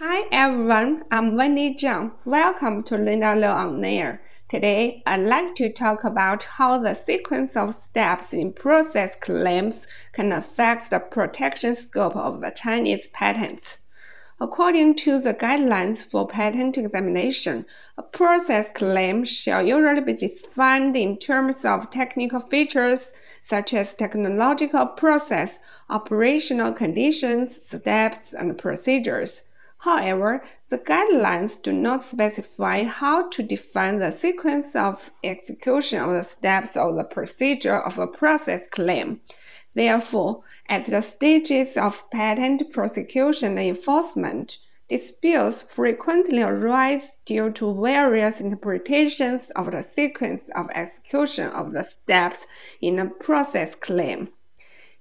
Hi everyone, I'm Wendy Zhang. Welcome to Linda Liu on Air. Today, I'd like to talk about how the sequence of steps in process claims can affect the protection scope of the Chinese patents. According to the guidelines for patent examination, a process claim shall usually be defined in terms of technical features such as technological process, operational conditions, steps, and procedures. However, the guidelines do not specify how to define the sequence of execution of the steps of the procedure of a process claim. Therefore, at the stages of patent prosecution and enforcement, disputes frequently arise due to various interpretations of the sequence of execution of the steps in a process claim.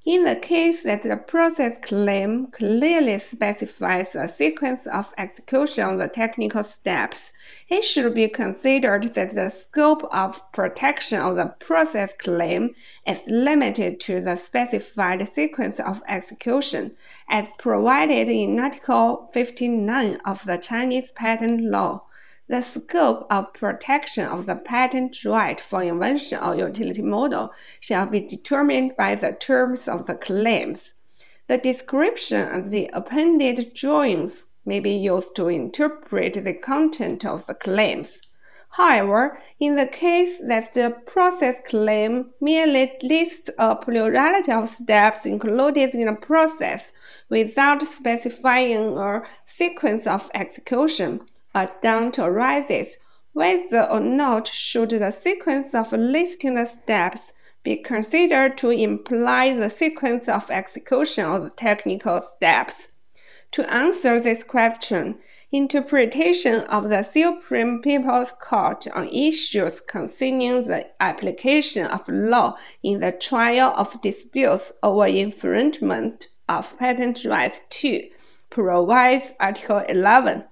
In the case that the process claim clearly specifies a sequence of execution of the technical steps, it should be considered that the scope of protection of the process claim is limited to the specified sequence of execution as provided in Article 59 of the Chinese Patent Law. The scope of protection of the patent right for invention or utility model shall be determined by the terms of the claims. The description and the appended drawings may be used to interpret the content of the claims. However, in the case that the process claim merely lists a plurality of steps included in a process without specifying a sequence of execution, a doubt arises whether or not should the sequence of listing the steps be considered to imply the sequence of execution of the technical steps. To answer this question, interpretation of the Supreme People's Court on issues concerning the application of law in the trial of disputes over infringement of patent rights 2 provides Article 11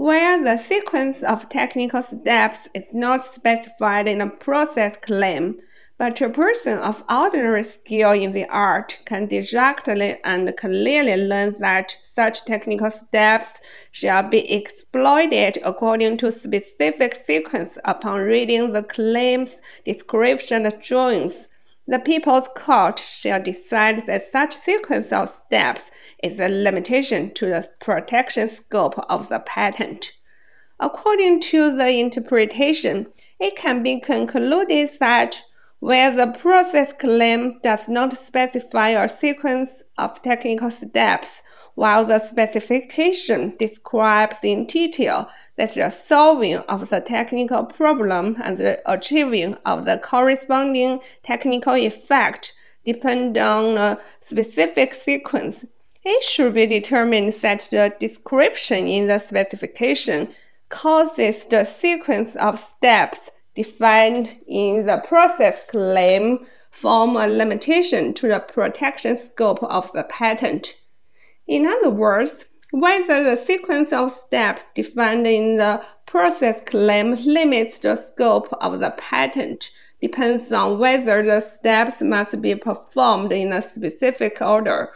where the sequence of technical steps is not specified in a process claim, but a person of ordinary skill in the art can directly and clearly learn that such technical steps shall be exploited according to specific sequence upon reading the claims, description, and drawings the People's Court shall decide that such sequence of steps is a limitation to the protection scope of the patent. According to the interpretation, it can be concluded that where the process claim does not specify a sequence of technical steps, while the specification describes in detail that the solving of the technical problem and the achieving of the corresponding technical effect depend on a specific sequence. It should be determined that the description in the specification causes the sequence of steps defined in the process claim form a limitation to the protection scope of the patent. In other words, whether the sequence of steps defined in the process claim limits the scope of the patent depends on whether the steps must be performed in a specific order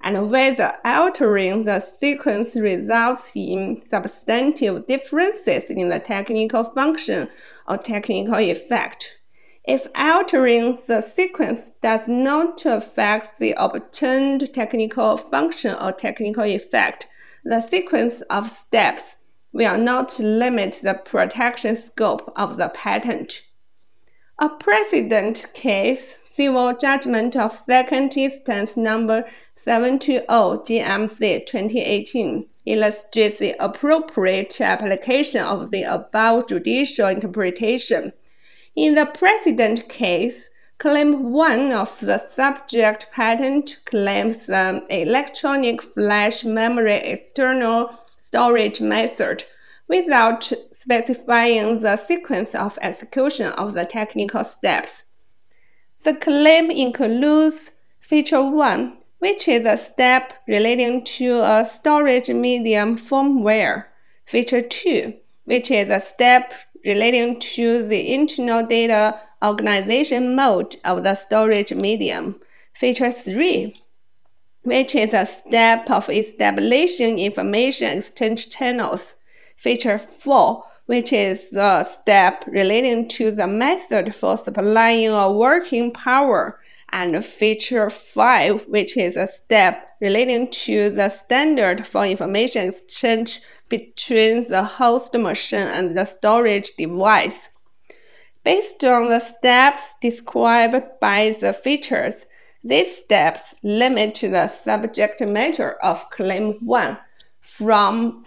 and whether altering the sequence results in substantive differences in the technical function or technical effect. If altering the sequence does not affect the obtained technical function or technical effect, the sequence of steps will not limit the protection scope of the patent. A precedent case, civil judgment of second instance number 720 GMC 2018, illustrates the appropriate application of the above judicial interpretation. In the precedent case, Claim 1 of the subject patent claims an electronic flash memory external storage method without specifying the sequence of execution of the technical steps. The claim includes feature 1, which is a step relating to a storage medium firmware. Feature 2, which is a step relating to the internal data organization mode of the storage medium. Feature 3, which is a step of establishing information exchange channels. Feature 4, which is a step relating to the method for supplying a working power. And feature 5, which is a step relating to the standard for information exchange between the host machine and the storage device. Based on the steps described by the features, these steps limit the subject matter of Claim 1 from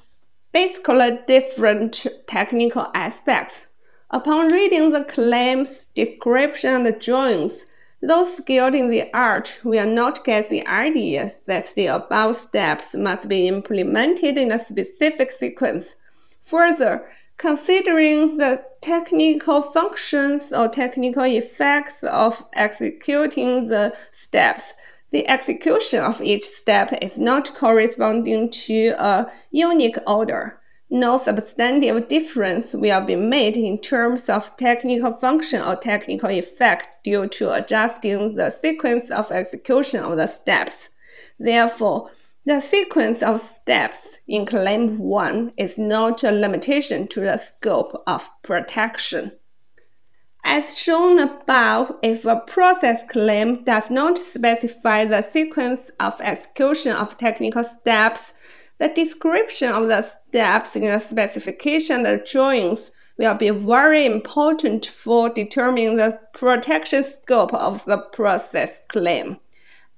basically different technical aspects. Upon reading the claims, description, and drawings, those skilled in the art will not get the idea that the above steps must be implemented in a specific sequence. Further, considering the technical functions or technical effects of executing the steps, the execution of each step is not corresponding to a unique order no substantive difference will be made in terms of technical function or technical effect due to adjusting the sequence of execution of the steps. Therefore, the sequence of steps in Claim 1 is not a limitation to the scope of protection. As shown above, if a process claim does not specify the sequence of execution of technical steps, the description of the steps in the specification and drawings will be very important for determining the protection scope of the process claim.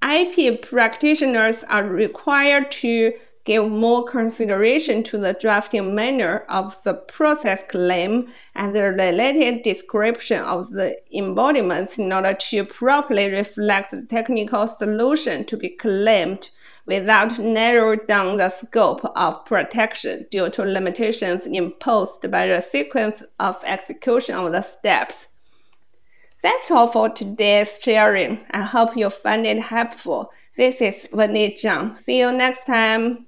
IP practitioners are required to give more consideration to the drafting manner of the process claim and the related description of the embodiments in order to properly reflect the technical solution to be claimed without narrowing down the scope of protection due to limitations imposed by the sequence of execution of the steps. That's all for today's sharing. I hope you find it helpful. This is Wendy Zhang. See you next time.